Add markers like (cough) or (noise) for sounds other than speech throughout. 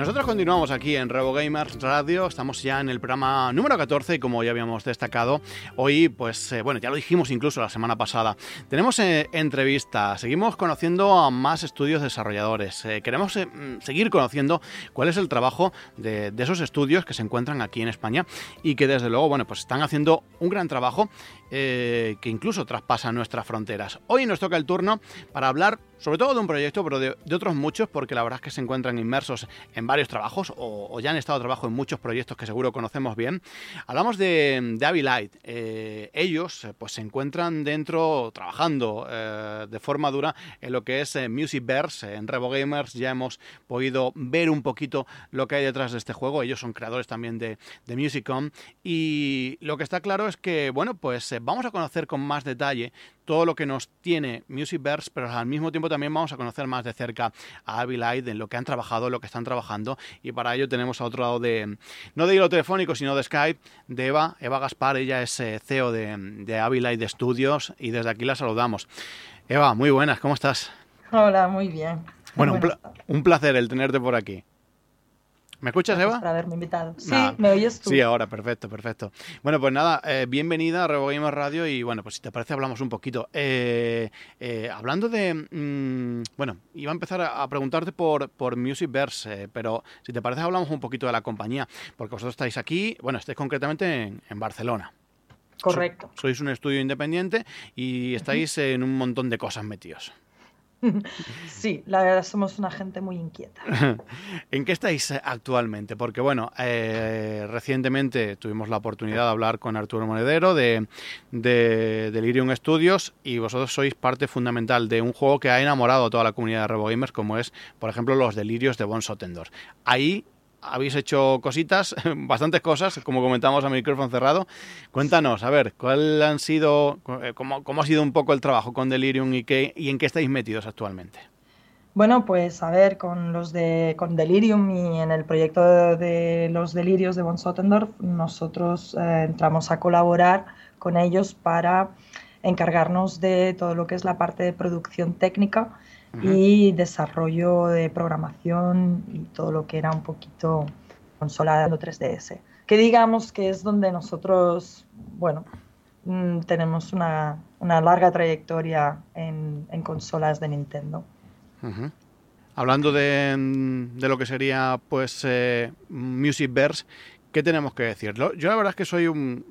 Nosotros continuamos aquí en Revo Gamers Radio, estamos ya en el programa número 14 y como ya habíamos destacado, hoy pues eh, bueno, ya lo dijimos incluso la semana pasada, tenemos eh, entrevista, seguimos conociendo a más estudios desarrolladores, eh, queremos mm, seguir conociendo cuál es el trabajo de, de, esos estudios que se encuentran aquí en España y que desde luego, bueno, pues están haciendo un gran trabajo que incluso traspasa nuestras fronteras. Hoy nos toca el turno para hablar sobre todo de un proyecto, pero de, de, otros muchos, porque la verdad es que se encuentran inmersos en varios trabajos o, ya han estado trabajando en muchos proyectos que seguro conocemos bien. Hablamos de, de Avilite. Eh, ellos pues se encuentran dentro, trabajando eh, de forma dura en lo que es eh, Musicverse. En Revo Gamers ya hemos podido ver un poquito lo que hay detrás de este juego. Ellos son creadores también de, de Musicom. Y lo que está claro es que, bueno, pues vamos a conocer con más detalle todo lo que nos tiene Musicverse, pero al mismo tiempo también vamos a conocer más de cerca a Avilite, en lo que han trabajado, lo que están trabajando, y para ello tenemos a otro lado de, no de hilo telefónico, sino de Skype, de Eva, Eva Gaspar, ella es eh, CEO de, de Avilite Studios, y desde aquí la saludamos. Eva, muy buenas, ¿cómo estás? Hola, muy bien. Bueno, un, pla un placer el tenerte por aquí. ¿Me escuchas, Gracias Eva? Por haberme invitado. Sí, Nada. me oyes tú. Sí, ahora, perfecto, perfecto. Bueno, pues nada, eh, bienvenida a Revo Gamer Radio y bueno, pues si te parece hablamos un poquito. Eh, eh, hablando de, mmm, bueno, iba a empezar a, a preguntarte por, por Musicverse, pero si te parece hablamos un poquito de la compañía, porque vosotros estáis aquí, bueno, estáis concretamente en, en Barcelona. Correcto. So, sois un estudio independiente y estáis uh -huh. en un montón de cosas metidos. Sí, la verdad somos una gente muy inquieta. (laughs) ¿En qué estáis actualmente? Porque bueno, eh, recientemente tuvimos la oportunidad de hablar con Arturo Monedero de, de Delirium Studios y vosotros sois parte fundamental de un juego que ha enamorado a toda la comunidad de RevoGamers como es, por ejemplo, los Delirios de Von Sotendor. Ahí habéis hecho cositas, (laughs) bastantes cosas, como comentamos a micrófono cerrado. Cuéntanos, a ver, ¿cuál han sido, cómo, cómo ha sido un poco el trabajo con Delirium y, qué, y en qué estáis metidos actualmente? Bueno, pues a ver, con los de con Delirium y en el proyecto de, los delirios de von Sotendorf, nosotros eh, entramos a colaborar con ellos para encargarnos de todo lo que es la parte de producción técnica uh -huh. y desarrollo de programación y todo lo que era un poquito consola de 3DS. Que digamos que es donde nosotros, bueno, mm, tenemos una, una larga trayectoria en, en, consolas de Nintendo. Uh -huh. Hablando de, de, lo que sería pues eh, Musicverse, ¿qué tenemos que decir? Yo la verdad es que soy un,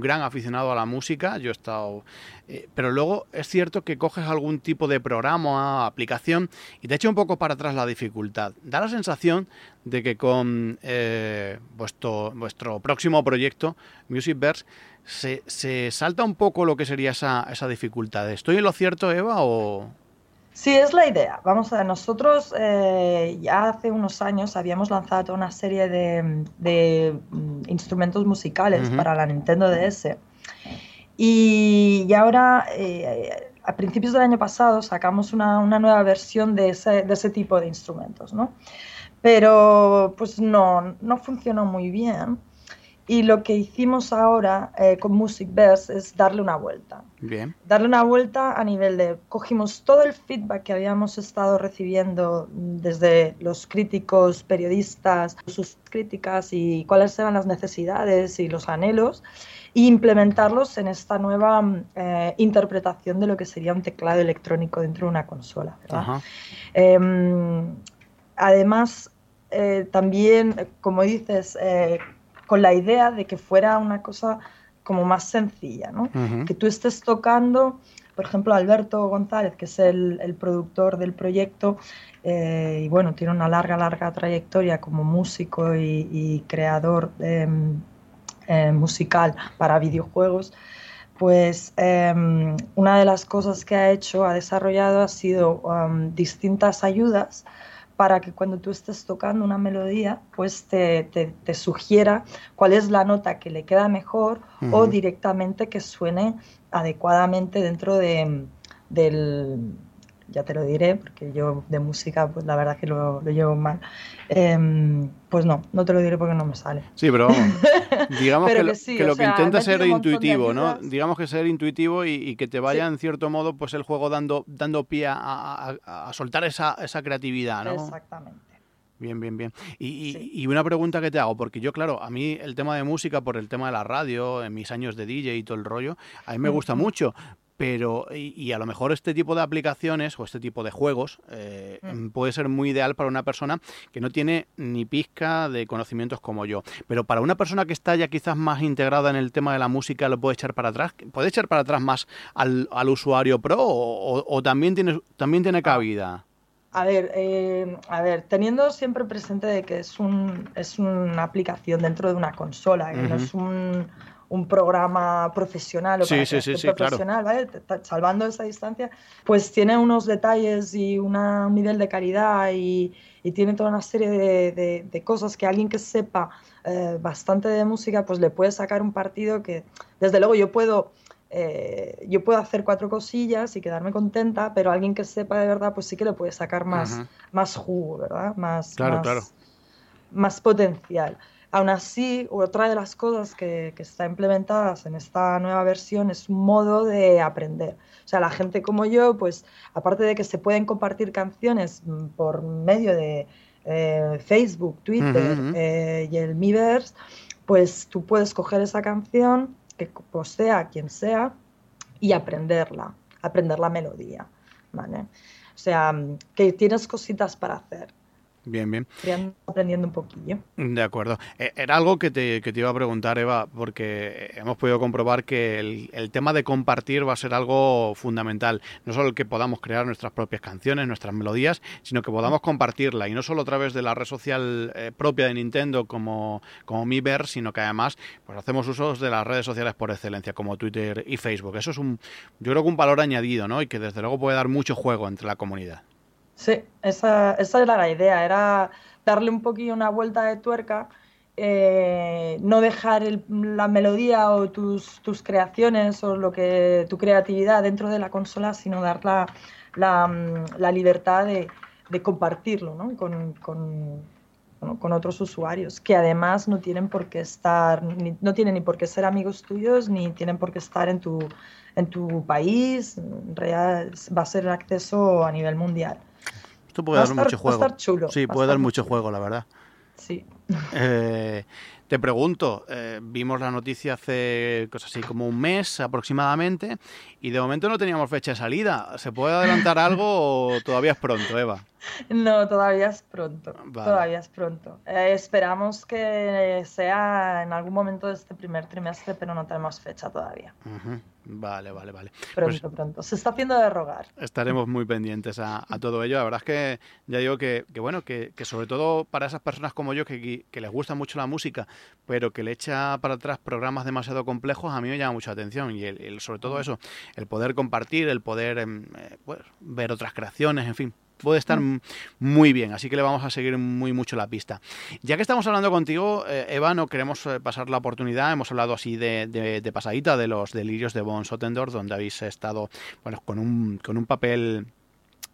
gran aficionado a la música, yo he estado... Eh, pero luego es cierto que coges algún tipo de programa, aplicación, y te echa un poco para atrás la dificultad. Da la sensación de que con eh, vuestro, vuestro próximo proyecto, Musicverse, se, se, salta un poco lo que sería esa, esa dificultad. ¿Estoy en lo cierto, Eva, o...? Sí, es la idea. Vamos a ver, nosotros eh, ya hace unos años habíamos lanzado una serie de, de mm, instrumentos musicales uh -huh. para la Nintendo DS. Y, y ahora, eh, a principios del año pasado, sacamos una, una nueva versión de ese, de ese, tipo de instrumentos, ¿no? Pero pues no, no funcionó muy bien. Y lo que hicimos ahora eh, con Musicverse es darle una vuelta. Bien. Darle una vuelta a nivel de, cogimos todo el feedback que habíamos estado recibiendo desde los críticos, periodistas, sus críticas y cuáles eran las necesidades y los anhelos, e implementarlos en esta nueva eh, interpretación de lo que sería un teclado electrónico dentro de una consola. Eh, además, eh, también, como dices, eh, con la idea de que fuera una cosa como más sencilla, ¿no? Uh -huh. Que tú estés tocando, por ejemplo, Alberto González, que es el, el productor del proyecto, eh, y bueno, tiene una larga, larga trayectoria como músico y, y creador de, eh, musical para videojuegos, pues em, una de las cosas que ha hecho, ha desarrollado, ha sido um, distintas ayudas para que cuando tú estés tocando una melodía, pues te, te, sugiera cuál es la nota que le queda mejor o directamente que suene adecuadamente dentro de, del, ya te lo diré, porque yo de música, pues la verdad que lo, lo llevo mal. Em, pues no, no te lo diré porque no me sale. Sí, pero (laughs) digamos que, lo que, intenta es ser intuitivo, ¿no? Digamos que ser intuitivo y, que te vaya en cierto modo, pues el juego dando, dando pie a, soltar esa, esa creatividad, ¿no? Exactamente. Bien, bien, bien. Y, y, una pregunta que te hago, porque yo, claro, a mí el tema de música, por el tema de la radio, en mis años de DJ y todo el rollo, a mí me gusta mucho, pero y, a lo mejor este tipo de aplicaciones o este tipo de juegos eh, mm. puede ser muy ideal para una persona que no tiene ni pizca de conocimientos como yo. Pero para una persona que está ya quizás más integrada en el tema de la música, ¿lo puede echar para atrás? ¿Puede echar para atrás más al, usuario pro o, también, tiene, también tiene cabida? A ver, eh, a ver, teniendo siempre presente de que es, un, es una aplicación dentro de una consola, que no es un un programa profesional o sí, sí, sí, profesional, ¿vale? Salvando esa distancia, pues tiene unos detalles y un nivel de calidad y, tiene toda una serie de, cosas que alguien que sepa eh, bastante de música, pues le puede sacar un partido que, desde luego, yo puedo... Eh, yo puedo hacer cuatro cosillas y quedarme contenta, pero alguien que sepa de verdad, pues sí que le puede sacar más, más jugo, ¿verdad? Más, claro, claro. más potencial. Aún así, otra de las cosas que, que, está implementadas en esta nueva versión es un modo de aprender. O sea, la gente como yo, pues aparte de que se pueden compartir canciones mm, por medio de eh, Facebook, Twitter eh, y el Miiverse, pues tú puedes coger esa canción, que posea quien sea, y aprenderla, aprender la melodía. ¿vale? O sea, mm, que tienes cositas para hacer. Bien, bien. aprendiendo un poquillo. De acuerdo. Eh, era algo que te, que te, iba a preguntar, Eva, porque hemos podido comprobar que el, el, tema de compartir va a ser algo fundamental. No solo el que podamos crear nuestras propias canciones, nuestras melodías, sino que podamos compartirla. Y no solo a través de la red social eh, propia de Nintendo como, como Miiverse, sino que además pues hacemos usos de las redes sociales por excelencia, como Twitter y Facebook. Eso es un, yo creo que un valor añadido, ¿no? Y que desde luego puede dar mucho juego entre la comunidad. Sí, esa, esa era la idea, era darle un poquillo una vuelta de tuerca, eh, no dejar la melodía o tus, tus, creaciones o lo que tu creatividad dentro de la consola, sino dar la, la, la libertad de, de, compartirlo ¿no? con, con, con, otros usuarios, que además no tienen por qué estar, no tienen ni por qué ser amigos tuyos, ni tienen por qué estar en tu, en tu país, en va a ser el acceso a nivel mundial. Esto puede dar mucho juego. chulo. Sí, puede dar mucho juego, la verdad. Sí. (laughs) Eh, te pregunto, eh, vimos la noticia hace cosas así como un mes aproximadamente y de momento no teníamos fecha de salida. ¿Se puede adelantar (laughs) algo o todavía es pronto, Eva? No, todavía es pronto. Todavía es pronto. Eh, esperamos que sea en algún momento de este primer trimestre, pero no tenemos fecha todavía. Vale, vale, vale. Pronto, pues pronto. Se está haciendo de rogar. Estaremos muy pendientes a, todo ello. La verdad es que ya digo que, bueno, que, sobre todo para esas personas como yo que, les gusta mucho la música, pero que le echa para atrás programas demasiado complejos, a mí me llama mucha atención. Y el, sobre todo eso, el poder compartir, el poder em, eh, pues, ver otras creaciones, en fin, puede estar mm. muy bien, así que le vamos a seguir muy mucho la pista. Ya que estamos hablando contigo, eh, Eva, no queremos eh, pasar la oportunidad, hemos hablado así de, de, pasadita de los delirios de Von Sotendorf, donde habéis estado bueno, con, un, con un papel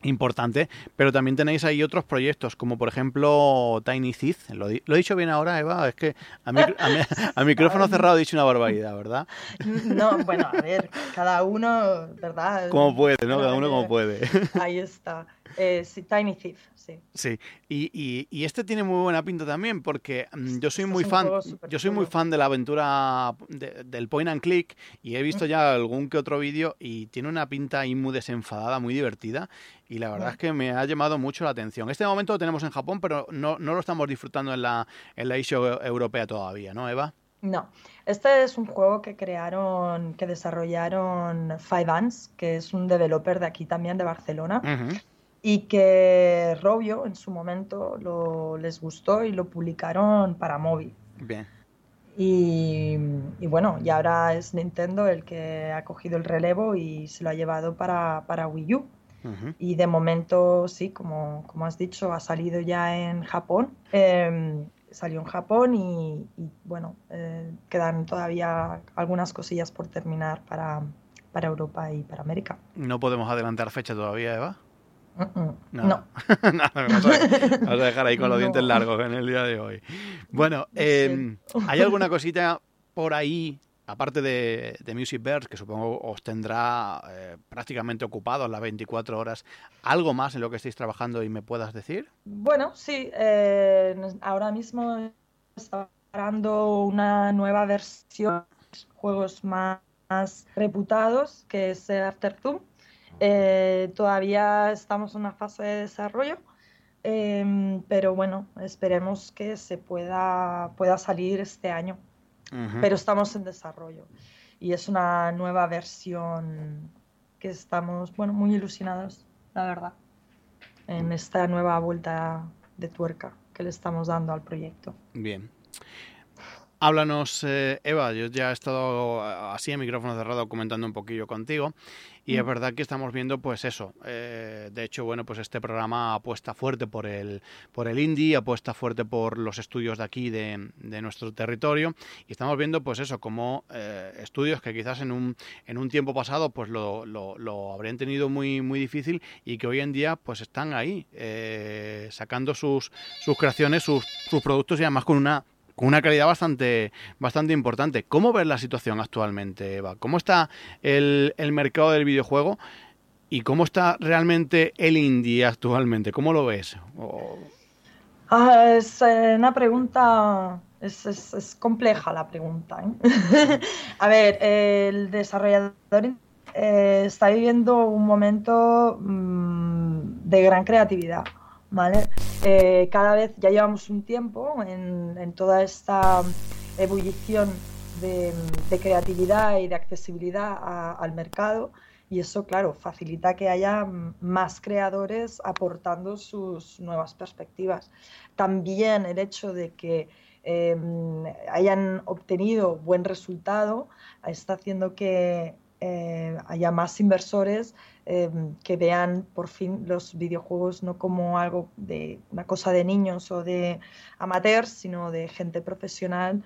importante, pero también tenéis ahí otros proyectos, como por ejemplo Tiny Thief. ¿Lo, he dicho bien ahora, Eva? Es que a, micrófono (laughs) cerrado he dicho una barbaridad, ¿verdad? No, bueno, a ver, cada uno, ¿verdad? Como puede, ¿no? Cada uno como puede. Ahí está. Eh, Tiny Thief, sí. Sí, y, y, este tiene muy buena pinta también, porque mm, yo soy muy fan, yo soy muy fan de la aventura del point and click y he visto ya algún que otro vídeo y tiene una pinta ahí muy desenfadada, muy divertida y la verdad es que me ha llamado mucho la atención. Este momento lo tenemos en Japón, pero no, no lo estamos disfrutando en la, en la europea todavía, ¿no, Eva? No, este es un juego que crearon, que desarrollaron Five Ants, que es un developer de aquí también, de Barcelona y que Robio en su momento lo, les gustó y lo publicaron para móvil. Bien. Y, bueno, y ahora es Nintendo el que ha cogido el relevo y se lo ha llevado para, para Wii U. Y de momento, sí, como, como has dicho, ha salido ya en Japón. Em, salió en Japón y, bueno, eh, quedan todavía algunas cosillas por terminar para, para Europa y para América. No podemos adelantar fecha todavía, Eva. (laughs) No. no. vamos, a, dejar ahí con los (laughs) dientes largos en el día de hoy. Bueno, em, ¿hay alguna cosita por ahí aparte de, Music Bears, que supongo os tendrá eh, prácticamente ocupados las 24 horas, ¿algo más en lo que estáis trabajando y me puedas decir? Bueno, sí, eh, ahora mismo está preparando una nueva versión, juegos más, reputados, que es After eh, todavía estamos en una fase de desarrollo. Em, pero bueno, esperemos que se pueda, pueda salir este año pero estamos en desarrollo. Y es una nueva versión que estamos, bueno, muy ilusionados, la verdad, en esta nueva vuelta de tuerca que le estamos dando al proyecto. Bien. Háblanos, eh, Eva, yo ya he estado así en micrófono cerrado comentando un poquillo contigo y es mm. verdad que estamos viendo pues eso. Eh, de hecho, bueno, pues este programa apuesta fuerte por el, por el indie, apuesta fuerte por los estudios de aquí, de, nuestro territorio y estamos viendo pues eso, como eh, estudios que quizás en un, en un tiempo pasado pues lo, lo, habrían tenido muy, muy difícil y que hoy en día pues están ahí sacando sus, sus creaciones, sus, sus productos y además con una una calidad bastante, bastante importante. ¿Cómo ves la situación actualmente, Eva? ¿Cómo está el, mercado del videojuego y cómo está realmente el indie actualmente? ¿Cómo lo ves? Ah, es eh, una pregunta, es, compleja la pregunta. ¿eh? (laughs) A ver, el desarrollador eh, está viviendo un momento mm, de gran creatividad. ¿Vale? Eh, cada vez ya llevamos un tiempo en, toda esta ebullición de, creatividad y de accesibilidad al mercado y eso, claro, facilita que haya más creadores aportando sus nuevas perspectivas. También el hecho de que em, hayan obtenido buen resultado está haciendo que eh, haya más inversores Em, que vean por fin los videojuegos no como algo de una cosa de niños o de amateurs, sino de gente profesional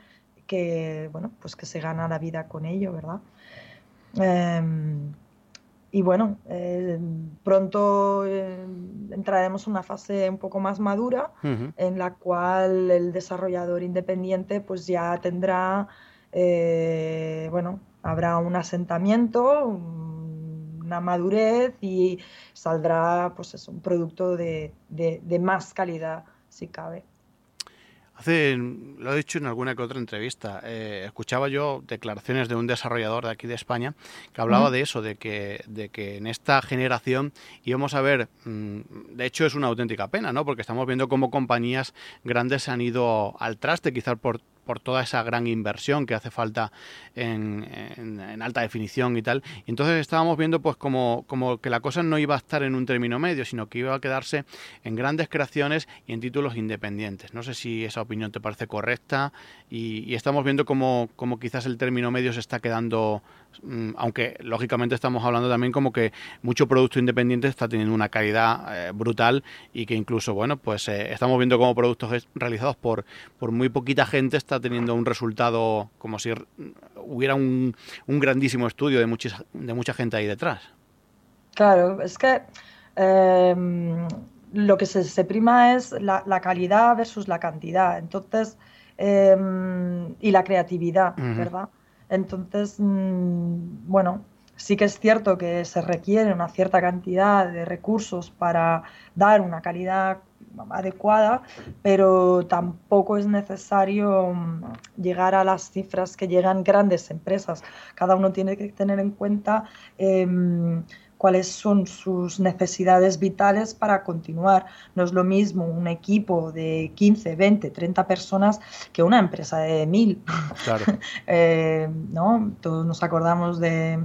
que, bueno, pues que se gana la vida con ello, ¿verdad? Em, y bueno, em, pronto entraremos en una fase un poco más madura en la cual el desarrollador independiente pues ya tendrá, eh, bueno, habrá un asentamiento, una madurez y saldrá pues es un producto de, más calidad si cabe. Hace, lo he dicho en alguna que otra entrevista, eh, escuchaba yo declaraciones de un desarrollador de aquí de España que hablaba de eso, de que, de que en esta generación íbamos a ver, mm, de hecho es una auténtica pena, ¿no? Porque estamos viendo cómo compañías grandes se han ido al traste, quizás por por toda esa gran inversión que hace falta en, alta definición y tal. Y entonces estábamos viendo pues como, como, que la cosa no iba a estar en un término medio, sino que iba a quedarse en grandes creaciones y en títulos independientes. No sé si esa opinión te parece correcta y, estamos viendo como, como quizás el término medio se está quedando aunque lógicamente estamos hablando también como que mucho producto independiente está teniendo una calidad eh, brutal y que incluso, bueno, pues eh, estamos viendo como productos realizados por, por muy poquita gente está teniendo un resultado como si hubiera un, un grandísimo estudio de, muchis, de mucha gente ahí detrás. Claro, es que em, lo que se, prima es la, calidad versus la cantidad, entonces, em, y la creatividad, ¿verdad? Entonces, mm, bueno, sí que es cierto que se requiere una cierta cantidad de recursos para dar una calidad adecuada, pero tampoco es necesario mm, llegar a las cifras que llegan grandes empresas. Cada uno tiene que tener en cuenta em, cuáles son sus necesidades vitales para continuar. No es lo mismo un equipo de 15, 20, 30 personas que una empresa de 1000. Claro. (laughs) Eh, ¿no? Todos nos acordamos de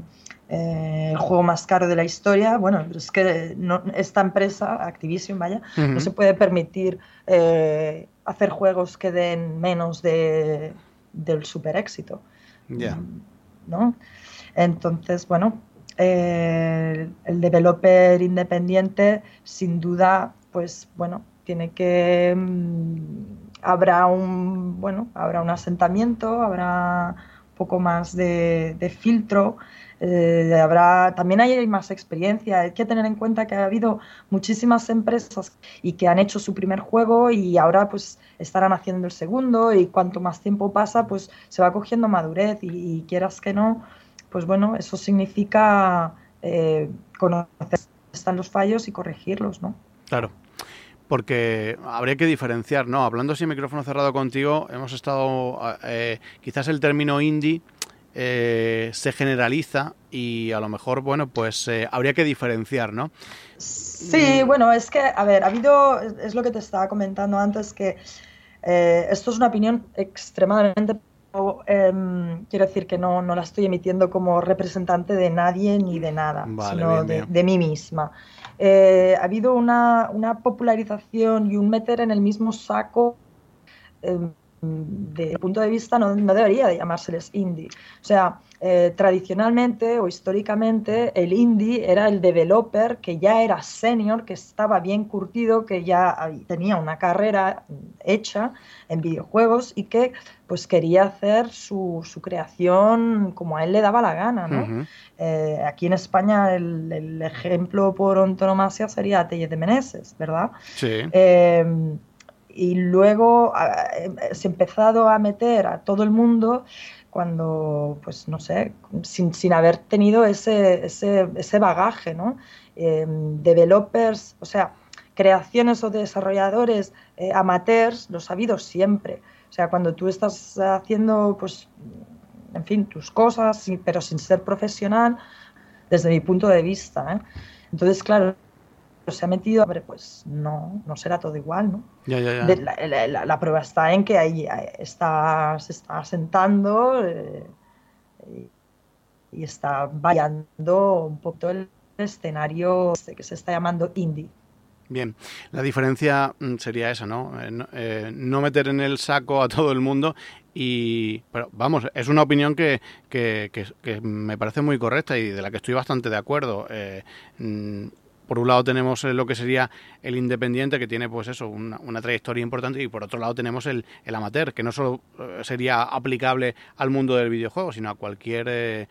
eh, el juego más caro de la historia. Bueno, es que esta empresa, Activision, vaya, no se puede permitir eh, hacer juegos que den menos de del super éxito. Ya. ¿no? Entonces, bueno, eh, el developer independiente, sin duda, pues bueno, tiene que mm, habrá un bueno, habrá un asentamiento, habrá poco más de, filtro. Eh, habrá también hay más experiencia hay que tener en cuenta que ha habido muchísimas empresas y que han hecho su primer juego y ahora pues estarán haciendo el segundo y cuanto más tiempo pasa pues se va cogiendo madurez y quieras que no pues bueno, eso significa eh, conocer están los fallos y corregirlos, ¿no? Claro. Porque habría que diferenciar, ¿no? Hablando sin micrófono cerrado contigo, hemos estado. Eh, quizás el término indie eh, se generaliza y a lo mejor, bueno, pues habría que diferenciar, ¿no? Sí, bueno, es que, a ver, ha habido. Es lo que te estaba comentando antes, que esto es una opinión extremadamente Em, quiero decir que no, no, la estoy emitiendo como representante de nadie ni de nada, sino de, mí misma. Eh, ha habido una, una, popularización y un meter en el mismo saco em, desde el punto de vista no, no, debería de llamárseles indie. O sea, eh, tradicionalmente o históricamente el indie era el developer que ya era senior, que estaba bien curtido, que ya tenía una carrera hecha en videojuegos y que pues quería hacer su, su creación como a él le daba la gana. ¿no? Eh, aquí en España el, el, ejemplo por antonomasia sería Telle de Meneses, ¿verdad? Sí. Eh, y luego se ha empezado a meter a todo el mundo cuando, pues no sé, sin, sin haber tenido ese, ese, ese bagaje, ¿no? Em, developers, o sea, creaciones o desarrolladores eh, amateurs, los ha habido siempre. O sea, cuando tú estás haciendo, pues, en fin, tus cosas, pero sin ser profesional, desde mi punto de vista. ¿eh? Entonces, claro, se ha metido, hombre, pues no, no será todo igual, ¿no? la, prueba está en que ahí está, se está asentando eh, y, está variando un poco el escenario que se está llamando indie. Bien, la diferencia mm, sería esa, ¿no? Eh, eh, no, meter en el saco a todo el mundo y, pero vamos, es una opinión que, que, que, me parece muy correcta y de la que estoy bastante de acuerdo. Mm, por un lado tenemos lo que sería el independiente, que tiene pues eso, una, trayectoria importante, y por otro lado tenemos el, amateur, que no solo eh, sería aplicable al mundo del videojuego, sino a cualquier, eh,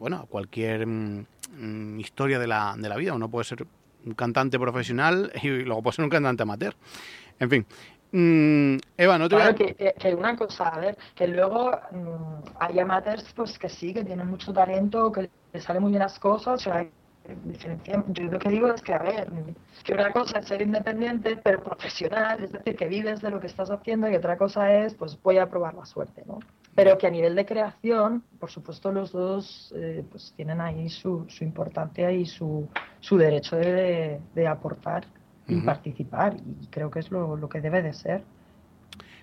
bueno, a cualquier mm, mm, historia de la, de la vida. Uno puede ser un cantante profesional y luego puede ser un cantante amateur. En fin, mm, Eva, no te claro, que, que, una cosa, a ver, que luego hay amateurs pues que sí, que tienen mucho talento, que les salen muy bien las cosas, o yo lo que digo es que, a ver, que una cosa es ser independiente, pero profesional, es decir, que vives de lo que estás haciendo, y otra cosa es, pues voy a probar la suerte, ¿no? Pero que a nivel de creación, por supuesto, los dos eh, pues tienen ahí su, su importancia y su, su derecho de, de aportar y participar, y creo que es lo, lo que debe de ser.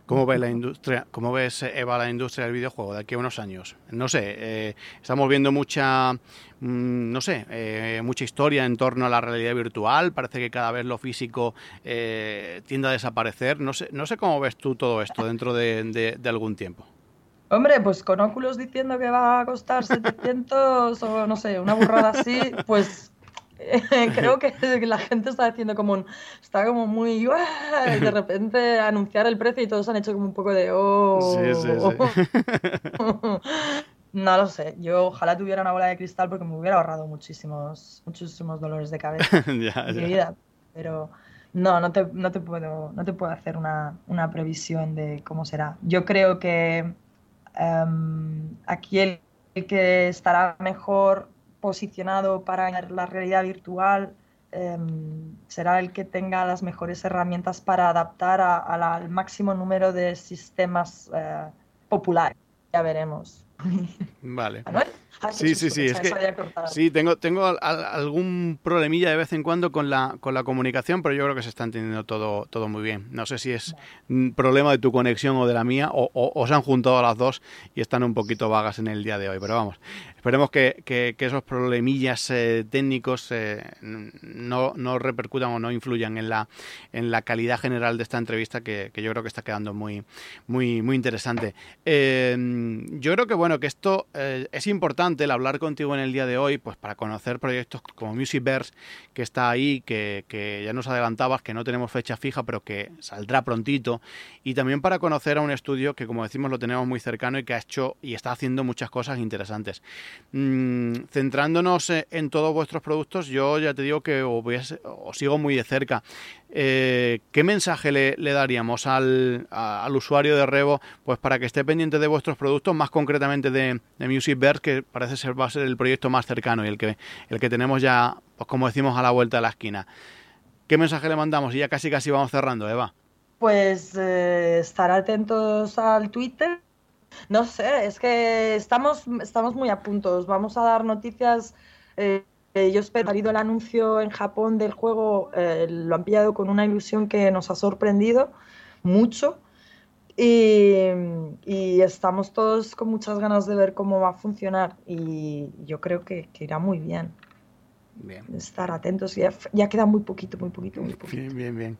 ¿Cómo ves la industria, cómo ves Eva la industria del videojuego de aquí a unos años? No sé, eh, estamos viendo mucha, mm, no sé, eh, mucha historia en torno a la realidad virtual. Parece que cada vez lo físico eh, tiende a desaparecer. No sé, no sé cómo ves tú todo esto dentro de, de algún tiempo. Hombre, pues con óculos diciendo que va a costar 700 o no sé, una burrada así, pues (laughs) creo (laughs) que la gente está haciendo como está como muy y de repente (laughs) anunciar el precio y todos han hecho como un poco de oh sí, sí, sí. no lo sé. Yo ojalá tuviera una bola de cristal porque me hubiera ahorrado muchísimos muchísimos dolores de cabeza en mi vida. Pero no no te, no te puedo no te puedo hacer una, una previsión de cómo será. Yo creo que em, aquí el que estará mejor posicionado para la realidad virtual em, será el que tenga las mejores herramientas para adaptar al máximo número de sistemas eh, populares. Ya veremos. Vale. Sí, sí, sí, es que sí, tengo, tengo algún problemilla de vez en cuando con la, con la comunicación, pero yo creo que se está entendiendo todo, todo muy bien. No sé si es un problema de tu conexión o de la mía, o, o, se han juntado las dos y están un poquito vagas en el día de hoy, pero vamos, esperemos que, esos problemillas eh, técnicos eh, no, no, repercutan o no influyan en la, en la calidad general de esta entrevista, que, yo creo que está quedando muy, muy, muy interesante. Eh, yo creo que, bueno, que esto es importante el hablar contigo en el día de hoy, pues para conocer proyectos como Musicverse, que está ahí, que ya nos adelantabas, que no tenemos fecha fija, pero que saldrá prontito, y también para conocer a un estudio que, como decimos, lo tenemos muy cercano y que ha hecho y está haciendo muchas cosas interesantes. Mm, centrándonos en todos vuestros productos, yo ya te digo que os, sigo muy de cerca. Eh, ¿Qué mensaje le, daríamos al, usuario de Revo pues para que esté pendiente de vuestros productos, más concretamente de, de que parece ser va a ser el proyecto más cercano y el que, el que tenemos ya, pues como decimos, a la vuelta de la esquina. ¿Qué mensaje le mandamos? Y ya casi casi vamos cerrando, Eva. Pues eh, estar atentos al Twitter. No sé, es que estamos, estamos muy a puntos. Vamos a dar noticias. Eh, yo espero, ha el anuncio en Japón del juego, eh, lo han pillado con una ilusión que nos ha sorprendido mucho. Y, estamos todos con muchas ganas de ver cómo va a funcionar y yo creo que, irá muy bien. Bien. Estar atentos, ya, ya, queda muy poquito, muy poquito, muy poquito. Bien, bien, bien.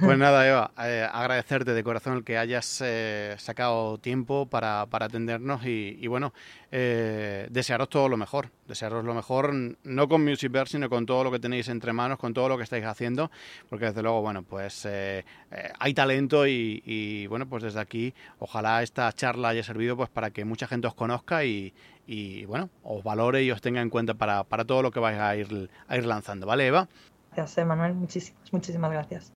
Pues nada, Eva, eh, agradecerte de corazón el que hayas eh, sacado tiempo para, atendernos y, y bueno, eh, desearos todo lo mejor, desearos lo mejor, no con Musicverse, sino con todo lo que tenéis entre manos, con todo lo que estáis haciendo, porque desde luego, bueno, pues eh, eh, hay talento y, bueno, pues desde aquí, ojalá esta charla haya servido pues para que mucha gente os conozca y, bueno, os valore y os tenga en cuenta para, para todo lo que vais a ir, a ir lanzando, ¿vale, Eva? Gracias, Manuel, muchísimas, muchísimas gracias.